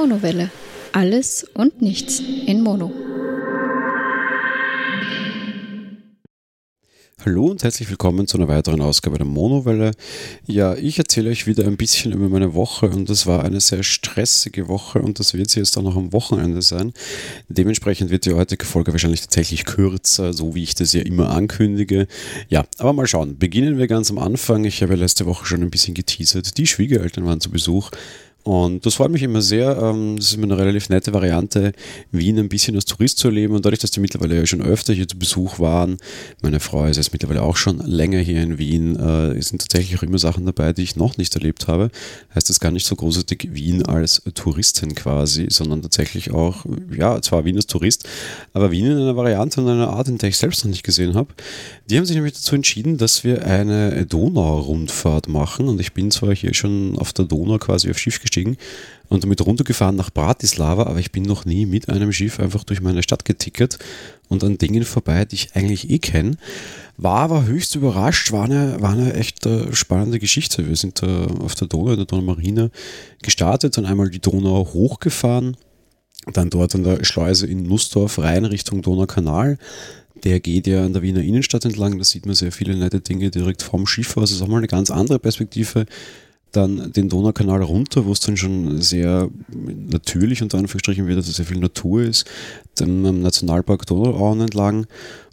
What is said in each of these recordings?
Monowelle. Alles und nichts in Mono. Hallo und herzlich willkommen zu einer weiteren Ausgabe der Monowelle. Ja, ich erzähle euch wieder ein bisschen über meine Woche und das war eine sehr stressige Woche und das wird sie jetzt auch noch am Wochenende sein. Dementsprechend wird die heutige Folge wahrscheinlich tatsächlich kürzer, so wie ich das ja immer ankündige. Ja, aber mal schauen. Beginnen wir ganz am Anfang. Ich habe letzte Woche schon ein bisschen geteasert. Die Schwiegereltern waren zu Besuch. Und das freut mich immer sehr. Ähm, das ist immer eine relativ nette Variante, Wien ein bisschen als Tourist zu erleben. Und dadurch, dass die mittlerweile ja schon öfter hier zu Besuch waren, meine Frau ist jetzt mittlerweile auch schon länger hier in Wien, äh, sind tatsächlich auch immer Sachen dabei, die ich noch nicht erlebt habe. Heißt das gar nicht so großartig Wien als Touristin quasi, sondern tatsächlich auch, ja, zwar Wien als Tourist, aber Wien in einer Variante und einer Art, in der ich selbst noch nicht gesehen habe. Die haben sich nämlich dazu entschieden, dass wir eine Donau-Rundfahrt machen. Und ich bin zwar hier schon auf der Donau quasi auf Schiff gestiegen, eingestiegen und damit runtergefahren nach Bratislava, aber ich bin noch nie mit einem Schiff einfach durch meine Stadt getickert und an Dingen vorbei, die ich eigentlich eh kenne. War aber höchst überrascht, war eine, war eine echt äh, spannende Geschichte. Wir sind äh, auf der Donau, in der Donaumarine gestartet, dann einmal die Donau hochgefahren, dann dort an der Schleuse in Nussdorf rein Richtung Donaukanal. Der geht ja an der Wiener Innenstadt entlang, da sieht man sehr viele nette Dinge direkt vom Schiff aus. Das ist auch mal eine ganz andere Perspektive dann den Donaukanal runter, wo es dann schon sehr natürlich unter Anführungsstrichen wieder sehr viel Natur ist, dann am Nationalpark Donauauen entlang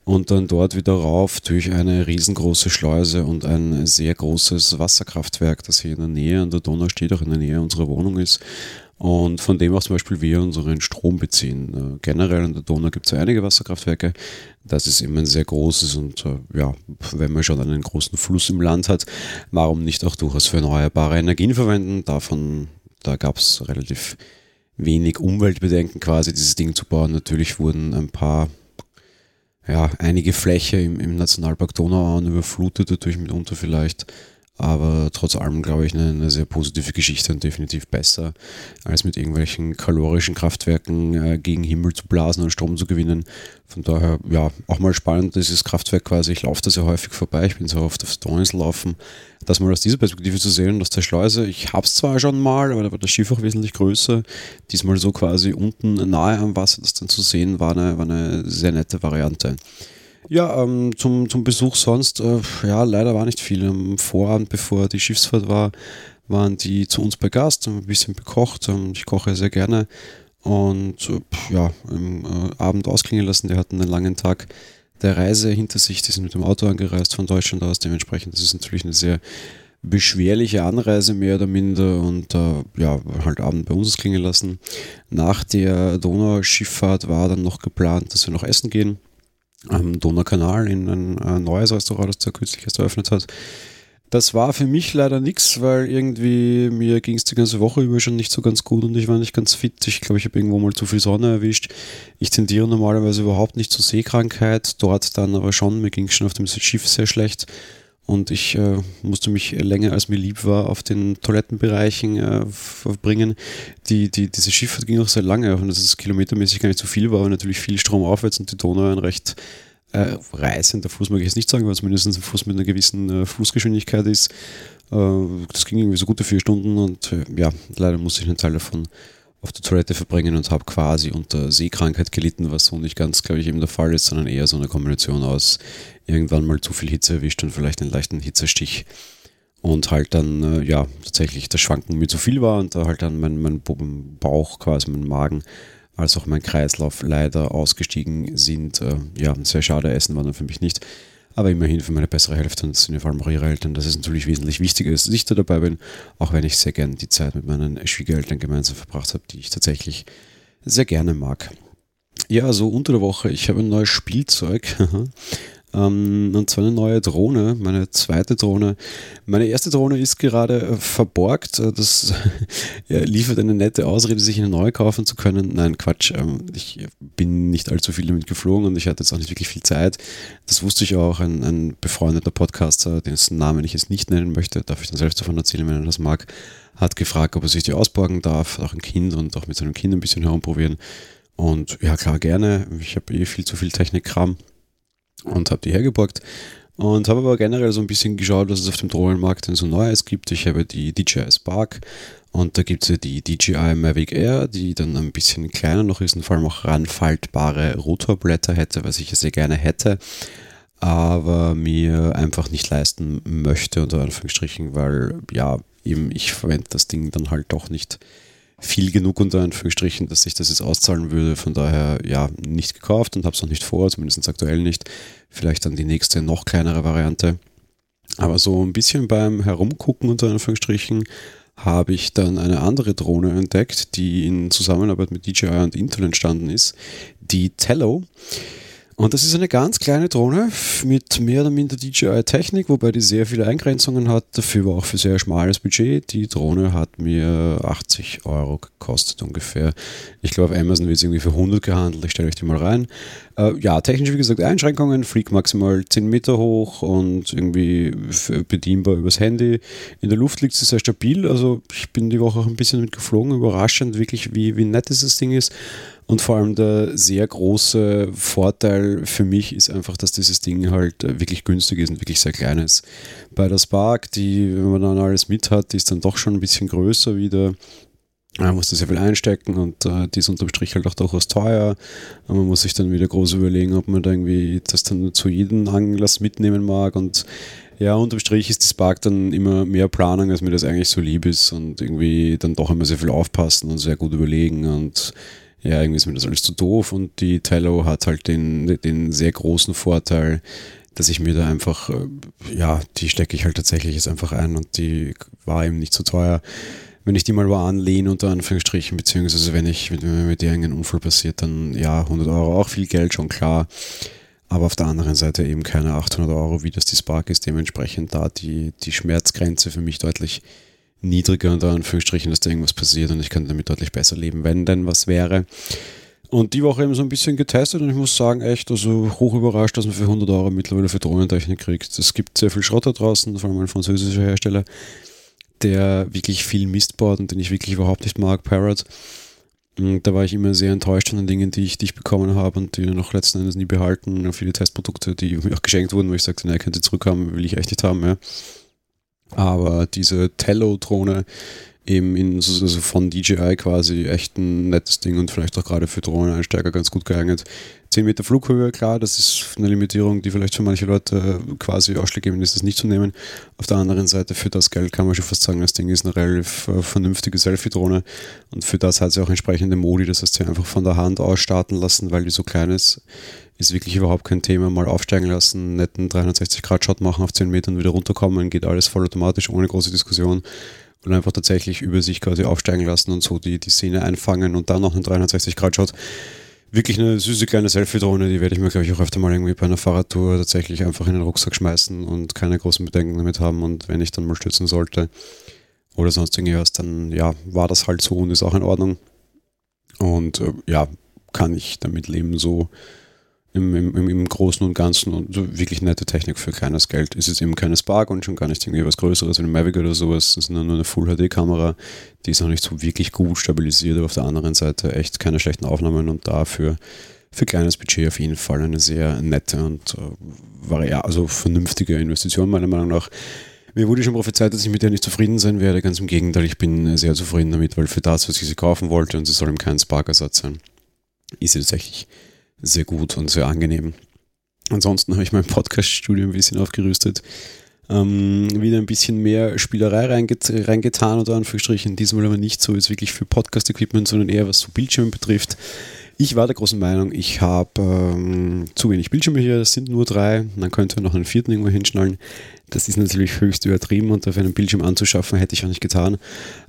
und dann dort wieder rauf durch eine riesengroße Schleuse und ein sehr großes Wasserkraftwerk, das hier in der Nähe an der Donau steht, auch in der Nähe unserer Wohnung ist und von dem auch zum Beispiel wir unseren Strom beziehen. Äh, generell an der Donau gibt es ja einige Wasserkraftwerke. Das ist immer ein sehr großes und äh, ja, wenn man schon einen großen Fluss im Land hat, warum nicht auch durchaus für erneuerbare Energien verwenden? Davon, da gab es relativ wenig Umweltbedenken quasi, dieses Ding zu bauen. Natürlich wurden ein paar ja, einige Fläche im, im Nationalpark Donauauen überflutet, dadurch mitunter vielleicht aber trotz allem glaube ich eine, eine, sehr positive Geschichte und definitiv besser, als mit irgendwelchen kalorischen Kraftwerken äh, gegen Himmel zu blasen und Strom zu gewinnen. Von daher, ja, auch mal spannend, dieses Kraftwerk quasi, ich laufe da sehr häufig vorbei, ich bin sehr oft auf Stones laufen, das mal aus dieser Perspektive zu sehen, aus der Schleuse. Ich habe es zwar schon mal, aber da war das Schiff auch wesentlich größer. Diesmal so quasi unten nahe am Wasser, das dann zu sehen, war eine, war eine sehr nette Variante. Ja, ähm, zum, zum Besuch sonst, äh, ja, leider war nicht viel. Am Vorabend, bevor die Schiffsfahrt war, waren die zu uns bei Gast, haben ein bisschen bekocht. Ähm, ich koche sehr gerne und äh, ja, im äh, Abend ausklingen lassen. Die hatten einen langen Tag der Reise hinter sich. Die sind mit dem Auto angereist von Deutschland aus. Dementsprechend, das ist natürlich eine sehr beschwerliche Anreise mehr oder minder und äh, ja, halt Abend bei uns klingen lassen. Nach der Donauschifffahrt war dann noch geplant, dass wir noch essen gehen am Donaukanal in ein, ein neues Restaurant, das da kürzlich erst eröffnet hat. Das war für mich leider nichts, weil irgendwie mir ging es die ganze Woche über schon nicht so ganz gut und ich war nicht ganz fit. Ich glaube, ich habe irgendwo mal zu viel Sonne erwischt. Ich tendiere normalerweise überhaupt nicht zur Seekrankheit, dort dann aber schon. Mir ging es schon auf dem Schiff sehr schlecht und ich äh, musste mich länger als mir lieb war auf den Toilettenbereichen äh, verbringen. Die, die, diese Schifffahrt ging auch sehr lange, auch wenn das kilometermäßig gar nicht so viel war, aber natürlich viel Strom aufwärts und die Donau ein recht äh, reißender Fluss, mag ich jetzt nicht sagen, aber zumindest ein Fluss mit einer gewissen äh, Flussgeschwindigkeit ist. Äh, das ging irgendwie so gute vier Stunden und äh, ja, leider musste ich einen Teil davon auf der Toilette verbringen und habe quasi unter Seekrankheit gelitten, was so nicht ganz, glaube ich, eben der Fall ist, sondern eher so eine Kombination aus irgendwann mal zu viel Hitze erwischt und vielleicht einen leichten Hitzestich und halt dann, äh, ja, tatsächlich das Schwanken mir zu viel war und da halt dann mein, mein Bauch, quasi mein Magen, als auch mein Kreislauf leider ausgestiegen sind. Äh, ja, sehr schade, Essen war dann für mich nicht. Aber immerhin für meine bessere Hälfte, und vor allem auch ihre Eltern, das ist natürlich wesentlich wichtiger, dass ich da dabei bin, auch wenn ich sehr gerne die Zeit mit meinen Schwiegereltern gemeinsam verbracht habe, die ich tatsächlich sehr gerne mag. Ja, so unter der Woche, ich habe ein neues Spielzeug. Ähm, und zwar eine neue Drohne, meine zweite Drohne. Meine erste Drohne ist gerade äh, verborgt. Äh, das ja, liefert eine nette Ausrede, sich eine neue kaufen zu können. Nein, Quatsch. Ähm, ich bin nicht allzu viel damit geflogen und ich hatte jetzt auch nicht wirklich viel Zeit. Das wusste ich auch. Ein, ein befreundeter Podcaster, dessen Namen ich jetzt nicht nennen möchte, darf ich dann selbst davon erzählen, wenn er das mag, hat gefragt, ob er sich die ausborgen darf, auch ein Kind und auch mit seinem Kind ein bisschen herumprobieren. Und ja, klar, gerne. Ich habe eh viel zu viel Technikkram und habe die hergeborgt. Und habe aber generell so ein bisschen geschaut, was es auf dem Drohnenmarkt denn so Neues gibt. Ich habe die DJI Spark und da gibt es ja die DJI Mavic Air, die dann ein bisschen kleiner noch ist und vor allem auch ranfaltbare Rotorblätter hätte, was ich ja sehr gerne hätte, aber mir einfach nicht leisten möchte, unter Anführungsstrichen, weil ja, eben ich verwende das Ding dann halt doch nicht viel genug unter Anführungsstrichen, dass sich das jetzt auszahlen würde. Von daher ja, nicht gekauft und habe es noch nicht vor, zumindest aktuell nicht. Vielleicht dann die nächste noch kleinere Variante. Aber so ein bisschen beim Herumgucken unter Anführungsstrichen habe ich dann eine andere Drohne entdeckt, die in Zusammenarbeit mit DJI und Intel entstanden ist, die Tello. Und das ist eine ganz kleine Drohne mit mehr oder minder DJI-Technik, wobei die sehr viele Eingrenzungen hat. Dafür war auch für sehr schmales Budget. Die Drohne hat mir 80 Euro gekostet ungefähr. Ich glaube, Amazon wird es irgendwie für 100 gehandelt. Ich stelle euch die mal rein. Äh, ja, technisch wie gesagt Einschränkungen. Fliegt maximal 10 Meter hoch und irgendwie bedienbar übers Handy. In der Luft liegt sie sehr stabil. Also ich bin die Woche auch ein bisschen mitgeflogen. Überraschend wirklich, wie, wie nett dieses Ding ist. Und vor allem der sehr große Vorteil für mich ist einfach, dass dieses Ding halt wirklich günstig ist und wirklich sehr klein ist. Bei der Spark, die, wenn man dann alles mit hat, die ist dann doch schon ein bisschen größer wieder. Man muss da sehr viel einstecken und äh, die ist unterm Strich halt auch durchaus teuer. Und man muss sich dann wieder groß überlegen, ob man da irgendwie das dann zu jedem Anlass mitnehmen mag. Und ja, unterm Strich ist die Spark dann immer mehr Planung, als mir das eigentlich so lieb ist und irgendwie dann doch immer sehr viel aufpassen und sehr gut überlegen und ja, irgendwie ist mir das alles zu doof und die Tello hat halt den, den sehr großen Vorteil, dass ich mir da einfach, äh, ja, die stecke ich halt tatsächlich jetzt einfach ein und die war eben nicht so teuer. Wenn ich die mal wo anlehne, unter Anführungsstrichen, beziehungsweise wenn ich, mir mit dir einen Unfall passiert, dann ja, 100 Euro auch viel Geld, schon klar. Aber auf der anderen Seite eben keine 800 Euro, wie das die Spark ist. Dementsprechend da die, die Schmerzgrenze für mich deutlich niedriger unter Anführungsstrichen, dass da irgendwas passiert und ich kann damit deutlich besser leben, wenn denn was wäre. Und die Woche eben so ein bisschen getestet und ich muss sagen, echt, also hoch überrascht, dass man für 100 Euro mittlerweile für Drohnentechnik kriegt. Es gibt sehr viel Schrott da draußen, vor allem ein französischer Hersteller, der wirklich viel Mist baut und den ich wirklich überhaupt nicht mag, Parrot. Und da war ich immer sehr enttäuscht von den Dingen, die ich, die ich bekommen habe und die noch letzten Endes nie behalten. Viele Testprodukte, die mir auch geschenkt wurden, wo ich sagte, nein, könnt ihr zurückhaben, will ich echt nicht haben. Ja. Aber diese Tello-Drohne eben in, also von DJI quasi echt ein nettes Ding und vielleicht auch gerade für Drohneneinsteiger ganz gut geeignet. 10 Meter Flughöhe, klar, das ist eine Limitierung, die vielleicht für manche Leute quasi ausschlaggebend ist, das nicht zu nehmen. Auf der anderen Seite, für das Geld kann man schon fast sagen, das Ding ist eine relativ äh, vernünftige Selfie-Drohne und für das hat sie auch entsprechende Modi, das heißt, sie einfach von der Hand aus starten lassen, weil die so klein ist ist wirklich überhaupt kein Thema. Mal aufsteigen lassen, netten 360-Grad-Shot machen auf 10 Metern, wieder runterkommen, geht alles vollautomatisch, ohne große Diskussion. Und einfach tatsächlich über sich quasi aufsteigen lassen und so die, die Szene einfangen und dann noch einen 360-Grad-Shot. Wirklich eine süße kleine Selfie-Drohne, die werde ich mir, glaube ich, auch öfter mal irgendwie bei einer Fahrradtour tatsächlich einfach in den Rucksack schmeißen und keine großen Bedenken damit haben. Und wenn ich dann mal stürzen sollte oder sonst irgendwas, dann ja, war das halt so und ist auch in Ordnung. Und äh, ja, kann ich damit leben, so im, im, im Großen und Ganzen und wirklich nette Technik für kleines Geld. Ist jetzt eben keine Spark und schon gar nicht irgendwie was Größeres wie ein Mavic oder sowas. Das ist nur eine Full-HD-Kamera, die ist auch nicht so wirklich gut stabilisiert, aber auf der anderen Seite echt keine schlechten Aufnahmen und dafür für kleines Budget auf jeden Fall eine sehr nette und äh, also vernünftige Investition meiner Meinung nach. Mir wurde schon prophezeit, dass ich mit der nicht zufrieden sein werde. Ganz im Gegenteil, ich bin sehr zufrieden damit, weil für das, was ich sie kaufen wollte, und sie soll eben kein Spark-Ersatz sein, ist sie tatsächlich sehr gut und sehr angenehm. Ansonsten habe ich mein Podcast-Studio ein bisschen aufgerüstet. Ähm, wieder ein bisschen mehr Spielerei reinget reingetan, unter Anführungsstrichen. Diesmal aber nicht so jetzt wirklich für Podcast-Equipment, sondern eher was so Bildschirme betrifft. Ich war der großen Meinung, ich habe ähm, zu wenig Bildschirme hier, das sind nur drei, man könnte noch einen vierten irgendwo hinschnallen. Das ist natürlich höchst übertrieben und dafür einen Bildschirm anzuschaffen, hätte ich auch nicht getan.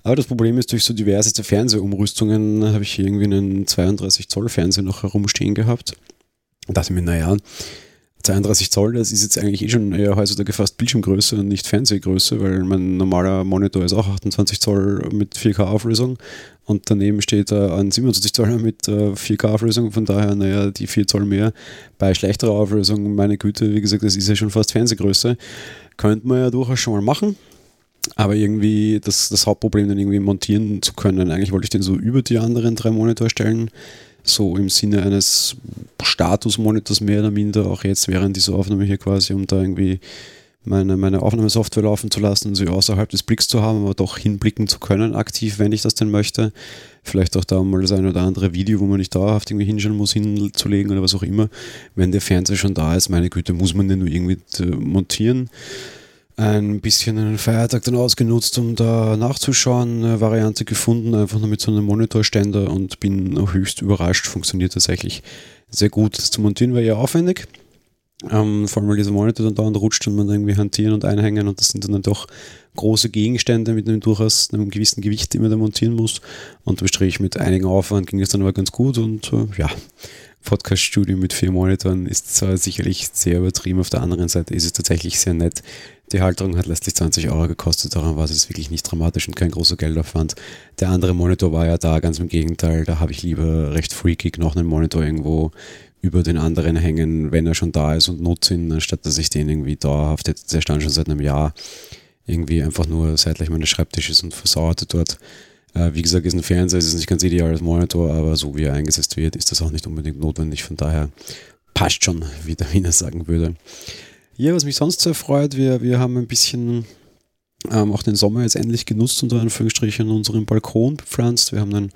Aber das Problem ist, durch so diverse Fernsehumrüstungen habe ich irgendwie einen 32 Zoll Fernseher noch herumstehen gehabt. Und dachte mir, naja, 32 Zoll, das ist jetzt eigentlich eh schon eher heutzutage fast Bildschirmgröße und nicht Fernsehgröße, weil mein normaler Monitor ist auch 28 Zoll mit 4K-Auflösung und daneben steht äh, ein 27 Zoll mit äh, 4K-Auflösung, von daher, naja, die 4 Zoll mehr bei schlechterer Auflösung, meine Güte, wie gesagt, das ist ja schon fast Fernsehgröße. Könnte man ja durchaus schon mal machen, aber irgendwie das, das Hauptproblem dann irgendwie montieren zu können. Eigentlich wollte ich den so über die anderen drei Monitorstellen stellen so im Sinne eines Statusmonitors mehr oder minder, auch jetzt während dieser Aufnahme hier quasi, um da irgendwie meine, meine Aufnahmesoftware laufen zu lassen sie außerhalb des Blicks zu haben, aber doch hinblicken zu können, aktiv, wenn ich das denn möchte. Vielleicht auch da mal das eine oder andere Video, wo man nicht dauerhaft irgendwie hinschauen muss, hinzulegen oder was auch immer. Wenn der Fernseher schon da ist, meine Güte, muss man den nur irgendwie montieren. Ein bisschen einen Feiertag dann ausgenutzt, um da nachzuschauen, eine Variante gefunden, einfach nur mit so einem Monitorständer und bin höchst überrascht, funktioniert tatsächlich sehr gut. Das zu montieren war ja aufwendig ähm, vor allem, weil dieser Monitor dann dauernd rutscht und man irgendwie hantieren und einhängen und das sind dann doch große Gegenstände mit einem durchaus einem gewissen Gewicht, die man da montieren muss. Und Strich mit einigen Aufwand ging es dann aber ganz gut und äh, ja, Podcast-Studio mit vier Monitoren ist zwar sicherlich sehr übertrieben, auf der anderen Seite ist es tatsächlich sehr nett. Die Halterung hat letztlich 20 Euro gekostet, daran war es wirklich nicht dramatisch und kein großer Geldaufwand. Der andere Monitor war ja da, ganz im Gegenteil, da habe ich lieber recht freakig noch einen Monitor irgendwo über den anderen hängen, wenn er schon da ist und nutze ihn, anstatt dass ich den irgendwie dauerhaft, der stand schon seit einem Jahr, irgendwie einfach nur seitlich meines Schreibtisches und versauerte dort. Äh, wie gesagt, ist ein Fernseher, ist nicht ganz ideal als Monitor, aber so wie er eingesetzt wird, ist das auch nicht unbedingt notwendig. Von daher passt schon, wie der Wiener sagen würde. Ja, was mich sonst sehr freut, wir, wir haben ein bisschen ähm, auch den Sommer jetzt endlich genutzt, unter Anführungsstrichen, unseren Balkon bepflanzt. Wir haben einen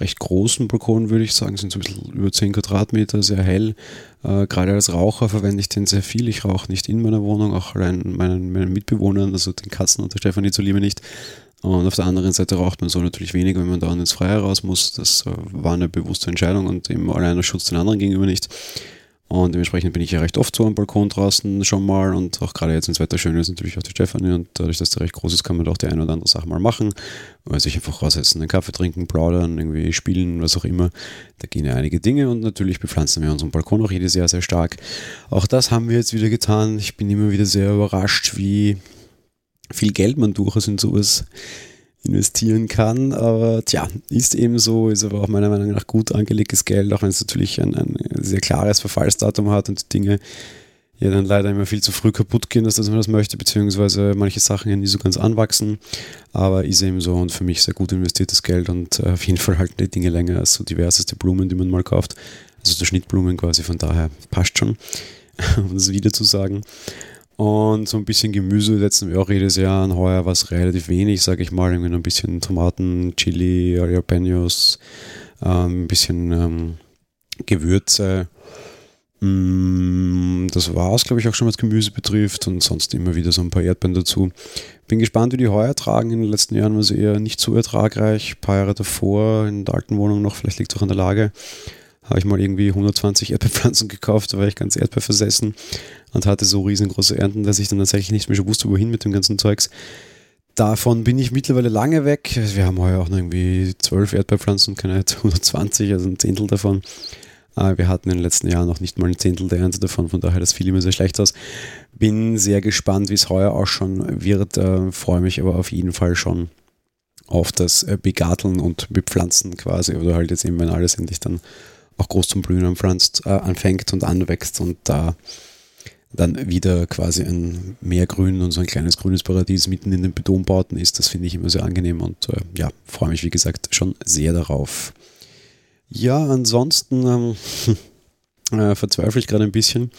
recht großen Balkon, würde ich sagen, sind so ein bisschen über 10 Quadratmeter, sehr hell. Äh, gerade als Raucher verwende ich den sehr viel. Ich rauche nicht in meiner Wohnung, auch allein meinen, meinen Mitbewohnern, also den Katzen und der Stefanie zuliebe nicht. Und auf der anderen Seite raucht man so natürlich weniger, wenn man da ins Freie raus muss. Das äh, war eine bewusste Entscheidung und eben alleiner Schutz den anderen gegenüber nicht. Und dementsprechend bin ich ja recht oft so am Balkon draußen schon mal und auch gerade jetzt, wenn das Wetter schön ist, natürlich auch die Stefanie. Und dadurch, dass der recht groß ist, kann man doch die eine oder andere Sache mal machen. Oder sich einfach raussetzen, einen Kaffee trinken, plaudern, irgendwie spielen, was auch immer. Da gehen ja einige Dinge und natürlich bepflanzen wir unseren Balkon auch jedes Jahr sehr stark. Auch das haben wir jetzt wieder getan. Ich bin immer wieder sehr überrascht, wie viel Geld man durchaus in sowas investieren kann. Aber tja, ist eben so, ist aber auch meiner Meinung nach gut angelegtes Geld, auch wenn es natürlich ein, ein sehr klares Verfallsdatum hat und die Dinge ja dann leider immer viel zu früh kaputt gehen, dass man das möchte, beziehungsweise manche Sachen ja nie so ganz anwachsen. Aber ist eben so und für mich sehr gut investiertes Geld und äh, auf jeden Fall halten die Dinge länger als so diverseste Blumen, die man mal kauft. Also so Schnittblumen quasi, von daher passt schon, um das wieder zu sagen. Und so ein bisschen Gemüse setzen wir auch jedes Jahr an. Heuer war es relativ wenig, sage ich mal. Irgendwie ein bisschen Tomaten, Chili, Jalapenos, ähm, ein bisschen ähm, Gewürze. Mm, das war es, glaube ich, auch schon, was Gemüse betrifft. Und sonst immer wieder so ein paar Erdbeeren dazu. Bin gespannt, wie die heuer tragen. In den letzten Jahren war sie eher nicht so ertragreich. Ein paar Jahre davor in der alten Wohnung noch, vielleicht liegt es auch an der Lage habe ich mal irgendwie 120 Erdbeerpflanzen gekauft, da war ich ganz erdbeerversessen und hatte so riesengroße Ernten, dass ich dann tatsächlich nicht mehr wusste, wohin mit dem ganzen Zeugs. Davon bin ich mittlerweile lange weg. Wir haben heuer auch noch irgendwie 12 Erdbeerpflanzen, keine 120, also ein Zehntel davon. Ah, wir hatten in den letzten Jahren noch nicht mal ein Zehntel der Ernte davon, von daher das fiel immer sehr schlecht aus. Bin sehr gespannt, wie es heuer auch schon wird, äh, freue mich aber auf jeden Fall schon auf das äh, Begarteln und Bepflanzen quasi oder halt jetzt eben, wenn alles endlich dann auch groß zum Blühen anpflanzt, äh, anfängt und anwächst und da dann wieder quasi ein Meergrün und so ein kleines grünes Paradies mitten in den Betonbauten ist. Das finde ich immer sehr angenehm und äh, ja, freue mich wie gesagt schon sehr darauf. Ja, ansonsten ähm, äh, verzweifle ich gerade ein bisschen.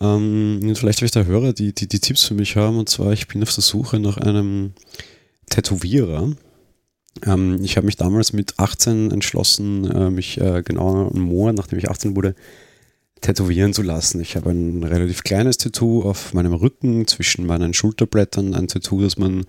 Ähm, vielleicht habe ich da Hörer, die, die die Tipps für mich haben. Und zwar, ich bin auf der Suche nach einem Tätowierer. Ähm, ich habe mich damals mit 18 entschlossen, äh, mich äh, genau einen Monat, nachdem ich 18 wurde, tätowieren zu lassen. Ich habe ein relativ kleines Tattoo auf meinem Rücken zwischen meinen Schulterblättern, ein Tattoo, das man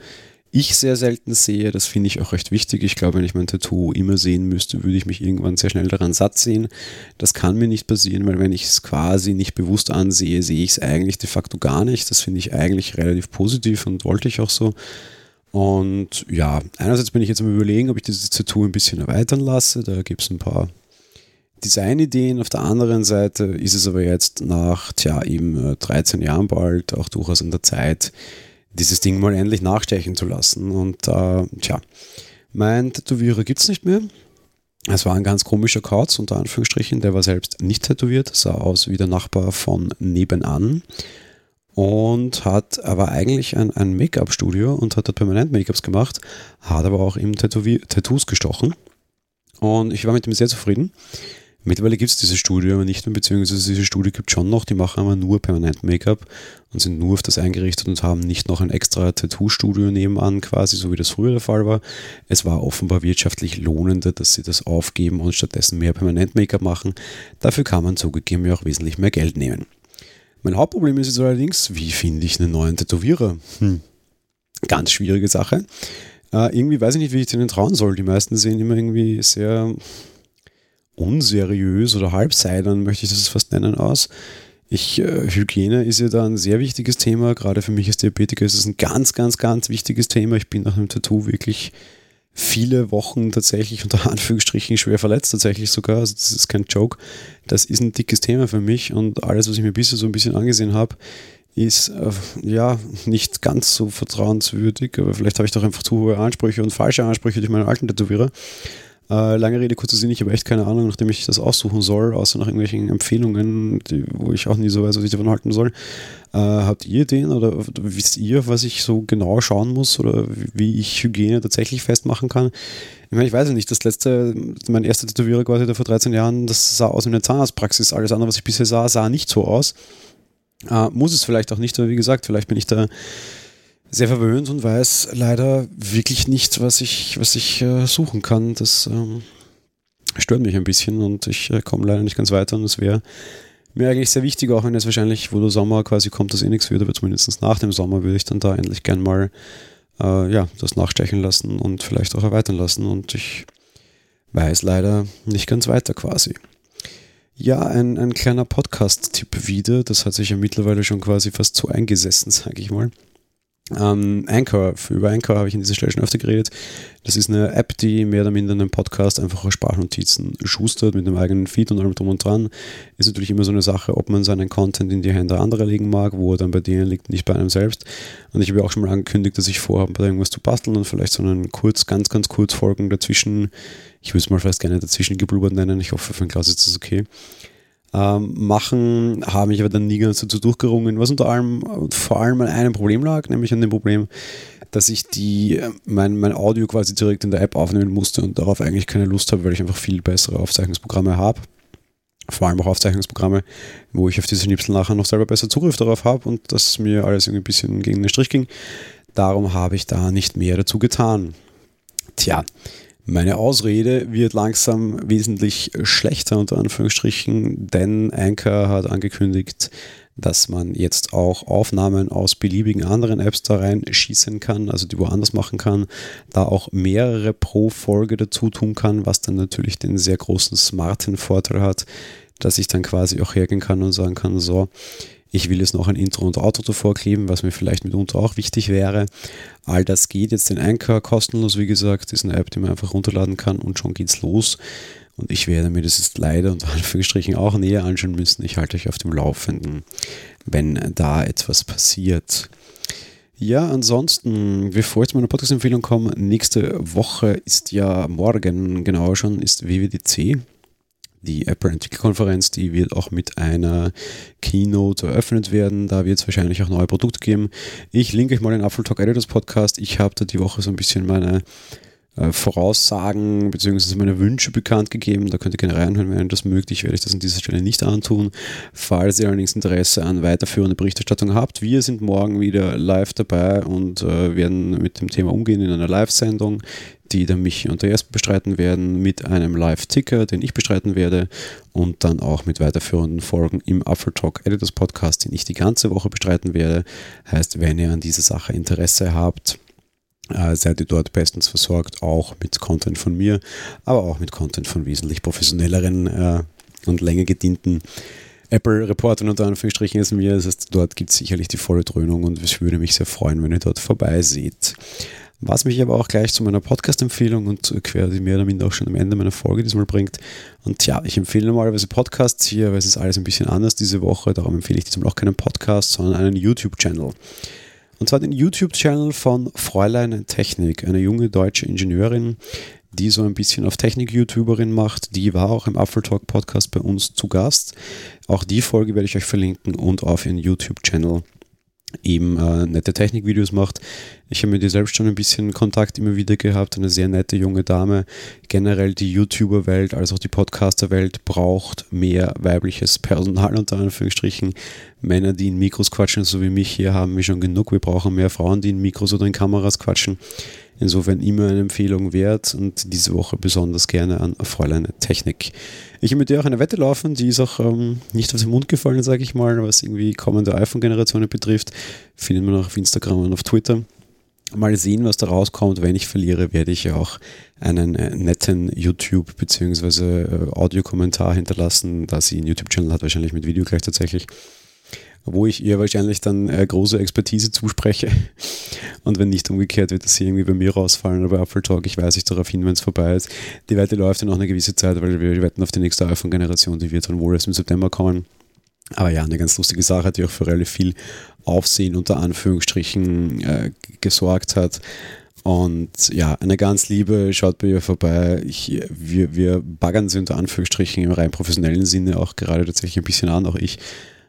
ich sehr selten sehe. Das finde ich auch recht wichtig. Ich glaube, wenn ich mein Tattoo immer sehen müsste, würde ich mich irgendwann sehr schnell daran satt sehen. Das kann mir nicht passieren, weil wenn ich es quasi nicht bewusst ansehe, sehe ich es eigentlich de facto gar nicht. Das finde ich eigentlich relativ positiv und wollte ich auch so. Und ja, einerseits bin ich jetzt am überlegen, ob ich dieses Tattoo ein bisschen erweitern lasse. Da gibt es ein paar Designideen. Auf der anderen Seite ist es aber jetzt nach, tja, eben 13 äh, Jahren bald auch durchaus in der Zeit, dieses Ding mal endlich nachstechen zu lassen. Und äh, tja, mein Tätowierer gibt es nicht mehr. Es war ein ganz komischer Kauz, unter Anführungsstrichen. Der war selbst nicht tätowiert, sah aus wie der Nachbar von nebenan und hat aber eigentlich ein, ein Make-up-Studio und hat dort permanent Make-ups gemacht, hat aber auch im Tattoos gestochen. Und ich war mit dem sehr zufrieden. Mittlerweile gibt es diese Studie aber nicht mehr, beziehungsweise diese Studie gibt es schon noch, die machen aber nur permanent Make-up und sind nur auf das eingerichtet und haben nicht noch ein extra Tattoo-Studio nebenan, quasi so wie das früher der Fall war. Es war offenbar wirtschaftlich lohnender, dass sie das aufgeben und stattdessen mehr permanent Make-up machen. Dafür kann man zugegeben ja auch wesentlich mehr Geld nehmen. Mein Hauptproblem ist jetzt allerdings, wie finde ich einen neuen Tätowierer? Hm. Ganz schwierige Sache. Äh, irgendwie weiß ich nicht, wie ich denen trauen soll. Die meisten sehen immer irgendwie sehr unseriös oder halbseidern, möchte ich das fast nennen, aus. Ich, äh, Hygiene ist ja da ein sehr wichtiges Thema. Gerade für mich als Diabetiker ist es ein ganz, ganz, ganz wichtiges Thema. Ich bin nach einem Tattoo wirklich viele Wochen tatsächlich unter Anführungsstrichen schwer verletzt, tatsächlich sogar. Also das ist kein Joke. Das ist ein dickes Thema für mich und alles, was ich mir bisher so ein bisschen angesehen habe, ist äh, ja nicht ganz so vertrauenswürdig, aber vielleicht habe ich doch einfach zu hohe Ansprüche und falsche Ansprüche durch meine alten Tätowierer. Äh, lange Rede, kurzer Sinn, ich habe echt keine Ahnung, nachdem ich das aussuchen soll, außer nach irgendwelchen Empfehlungen, die, wo ich auch nie so weiß, was ich davon halten soll. Äh, habt ihr den oder wisst ihr, was ich so genau schauen muss oder wie ich Hygiene tatsächlich festmachen kann? Ich meine, ich weiß ja nicht, das letzte, mein erster Tätowierer quasi vor 13 Jahren, das sah aus wie eine Zahnarztpraxis. Alles andere, was ich bisher sah, sah nicht so aus. Äh, muss es vielleicht auch nicht, aber wie gesagt, vielleicht bin ich da sehr verwöhnt und weiß leider wirklich nicht, was ich, was ich äh, suchen kann. Das ähm, stört mich ein bisschen und ich äh, komme leider nicht ganz weiter und es wäre mir eigentlich sehr wichtig, auch wenn es wahrscheinlich, wo der Sommer quasi kommt, das eh nichts wird, aber zumindest nach dem Sommer würde ich dann da endlich gern mal äh, ja, das nachstechen lassen und vielleicht auch erweitern lassen und ich weiß leider nicht ganz weiter quasi. Ja, ein, ein kleiner Podcast-Tipp wieder. Das hat sich ja mittlerweile schon quasi fast zu eingesessen, sage ich mal. Ähm, Anchor, über Anchor habe ich an dieser Stelle schon öfter geredet. Das ist eine App, die mehr oder minder einen Podcast einfach aus Sprachnotizen schustert mit einem eigenen Feed und allem drum und dran. Ist natürlich immer so eine Sache, ob man seinen Content in die Hände anderer legen mag, wo er dann bei denen liegt, nicht bei einem selbst. Und ich habe auch schon mal angekündigt, dass ich vorhabe, bei irgendwas zu basteln und vielleicht so einen kurz, ganz, ganz kurz Folgen dazwischen, ich würde es mal vielleicht gerne dazwischen geblubbert nennen, ich hoffe, für ein Glas ist das okay ähm, machen, habe mich aber dann nie ganz dazu durchgerungen, was unter allem vor allem an einem Problem lag, nämlich an dem Problem, dass ich die, mein, mein Audio quasi direkt in der App aufnehmen musste und darauf eigentlich keine Lust habe, weil ich einfach viel bessere Aufzeichnungsprogramme habe. Vor allem auch Aufzeichnungsprogramme, wo ich auf diese Schnipsel nachher noch selber besser Zugriff darauf habe und das mir alles irgendwie ein bisschen gegen den Strich ging. Darum habe ich da nicht mehr dazu getan. Tja, meine Ausrede wird langsam wesentlich schlechter, unter Anführungsstrichen, denn Anchor hat angekündigt, dass man jetzt auch Aufnahmen aus beliebigen anderen Apps da reinschießen kann, also die woanders machen kann, da auch mehrere pro Folge dazu tun kann, was dann natürlich den sehr großen smarten Vorteil hat, dass ich dann quasi auch hergehen kann und sagen kann, so, ich will jetzt noch ein Intro und Outro davor kleben, was mir vielleicht mitunter auch wichtig wäre. All das geht jetzt in Anchor kostenlos, wie gesagt. Das ist eine App, die man einfach runterladen kann und schon geht's los. Und ich werde mir das jetzt leider unter Anführungsstrichen auch näher anschauen müssen. Ich halte euch auf dem Laufenden, wenn da etwas passiert. Ja, ansonsten, bevor ich zu meiner Podcast-Empfehlung komme, nächste Woche ist ja morgen, genau schon, ist WWDC die Apple Entwicklerkonferenz, die wird auch mit einer Keynote eröffnet werden. Da wird es wahrscheinlich auch neue Produkte geben. Ich linke euch mal den Apple Talk Editors Podcast. Ich habe da die Woche so ein bisschen meine äh, Voraussagen bzw. meine Wünsche bekannt gegeben. Da könnt ihr gerne reinhören, wenn das mögt. Ich werde euch das an dieser Stelle nicht antun. Falls ihr allerdings Interesse an weiterführender Berichterstattung habt, wir sind morgen wieder live dabei und äh, werden mit dem Thema umgehen in einer Live-Sendung die der Michi und der Jesper bestreiten werden, mit einem Live-Ticker, den ich bestreiten werde und dann auch mit weiterführenden Folgen im Apple Talk Editors Podcast, den ich die ganze Woche bestreiten werde. Heißt, wenn ihr an dieser Sache Interesse habt, seid ihr dort bestens versorgt, auch mit Content von mir, aber auch mit Content von wesentlich professionelleren äh, und länger gedienten Apple-Reportern unter Anführungsstrichen als mir. Das heißt, dort gibt es sicherlich die volle Dröhnung und es würde mich sehr freuen, wenn ihr dort vorbeiseht. Was mich aber auch gleich zu meiner Podcast-Empfehlung und quasi mehr oder minder auch schon am Ende meiner Folge diesmal bringt. Und ja, ich empfehle normalerweise Podcasts hier, weil es ist alles ein bisschen anders diese Woche. Darum empfehle ich diesmal auch keinen Podcast, sondern einen YouTube-Channel. Und zwar den YouTube-Channel von Fräulein Technik, eine junge deutsche Ingenieurin, die so ein bisschen auf Technik-YouTuberin macht. Die war auch im Apple Talk Podcast bei uns zu Gast. Auch die Folge werde ich euch verlinken und auf ihren YouTube-Channel eben äh, nette Technikvideos macht. Ich habe mit ihr selbst schon ein bisschen Kontakt immer wieder gehabt, eine sehr nette junge Dame. Generell die YouTuber-Welt, als auch die Podcaster-Welt braucht mehr weibliches Personal unter Anführungsstrichen. Männer, die in Mikros quatschen, so wie mich hier, haben wir schon genug. Wir brauchen mehr Frauen, die in Mikros oder in Kameras quatschen. Insofern immer eine Empfehlung wert und diese Woche besonders gerne an Fräulein Technik. Ich habe mit dir auch eine Wette laufen, die ist auch ähm, nicht aus dem Mund gefallen, sage ich mal, was irgendwie kommende iPhone-Generationen betrifft. Findet man auch auf Instagram und auf Twitter. Mal sehen, was da rauskommt. Wenn ich verliere, werde ich ja auch einen äh, netten YouTube- bzw. Äh, Audiokommentar hinterlassen, da sie einen YouTube-Channel hat, wahrscheinlich mit Video gleich tatsächlich wo ich ihr wahrscheinlich dann äh, große Expertise zuspreche. Und wenn nicht umgekehrt, wird das hier irgendwie bei mir rausfallen oder bei Apple Talk. Ich weise ich darauf hin, wenn es vorbei ist. Die Wette läuft ja noch eine gewisse Zeit, weil wir wetten auf die nächste iPhone-Generation, die wird dann wohl erst im September kommen. Aber ja, eine ganz lustige Sache, die auch für relativ viel Aufsehen unter Anführungsstrichen äh, gesorgt hat. Und ja, eine ganz liebe, schaut bei ihr vorbei. Ich, wir, wir baggern sie unter Anführungsstrichen im rein professionellen Sinne auch gerade tatsächlich ein bisschen an, auch ich.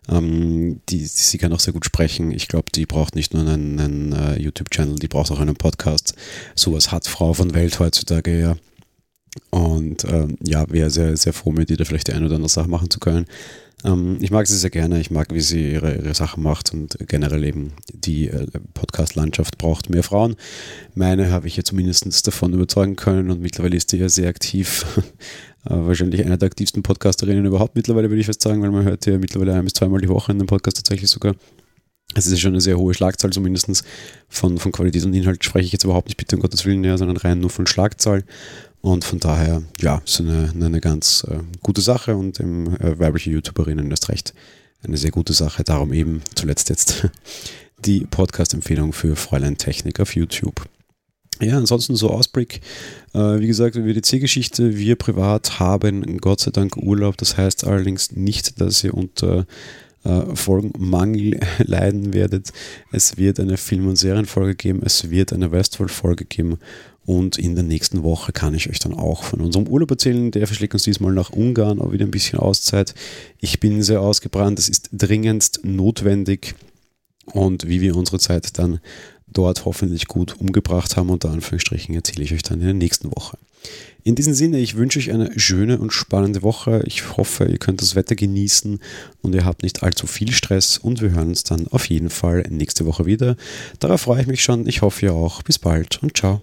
Ähm, die, sie kann auch sehr gut sprechen. Ich glaube, die braucht nicht nur einen, einen uh, YouTube-Channel, die braucht auch einen Podcast. Sowas hat Frau von Welt heutzutage ja. Und ähm, ja, wäre sehr, sehr froh, mit ihr da vielleicht die eine oder andere Sache machen zu können. Ähm, ich mag sie sehr gerne. Ich mag, wie sie ihre, ihre Sachen macht und generell eben die äh, Podcast-Landschaft braucht mehr Frauen. Meine habe ich ja zumindest davon überzeugen können und mittlerweile ist sie ja sehr aktiv wahrscheinlich eine der aktivsten Podcasterinnen überhaupt mittlerweile, würde ich fast sagen, weil man hört ja mittlerweile ein bis zweimal die Woche in dem Podcast tatsächlich sogar. Es ist schon eine sehr hohe Schlagzahl, zumindest von, von Qualität und Inhalt spreche ich jetzt überhaupt nicht bitte um Gottes Willen, ja, sondern rein nur von Schlagzahl. Und von daher, ja, ist eine, eine ganz äh, gute Sache und im äh, weibliche YouTuberinnen ist recht eine sehr gute Sache. Darum eben zuletzt jetzt die Podcast-Empfehlung für Fräulein Technik auf YouTube. Ja, ansonsten so Ausblick. Äh, wie gesagt, die c geschichte Wir privat haben Gott sei Dank Urlaub. Das heißt allerdings nicht, dass ihr unter äh, Folgenmangel leiden werdet. Es wird eine Film- und Serienfolge geben. Es wird eine Westworld-Folge geben. Und in der nächsten Woche kann ich euch dann auch von unserem Urlaub erzählen. Der verschlägt uns diesmal nach Ungarn, auch wieder ein bisschen Auszeit. Ich bin sehr ausgebrannt. Es ist dringendst notwendig. Und wie wir unsere Zeit dann dort hoffentlich gut umgebracht haben, unter Anführungsstrichen, erzähle ich euch dann in der nächsten Woche. In diesem Sinne, ich wünsche euch eine schöne und spannende Woche. Ich hoffe, ihr könnt das Wetter genießen und ihr habt nicht allzu viel Stress und wir hören uns dann auf jeden Fall nächste Woche wieder. Darauf freue ich mich schon. Ich hoffe ihr auch. Bis bald und ciao.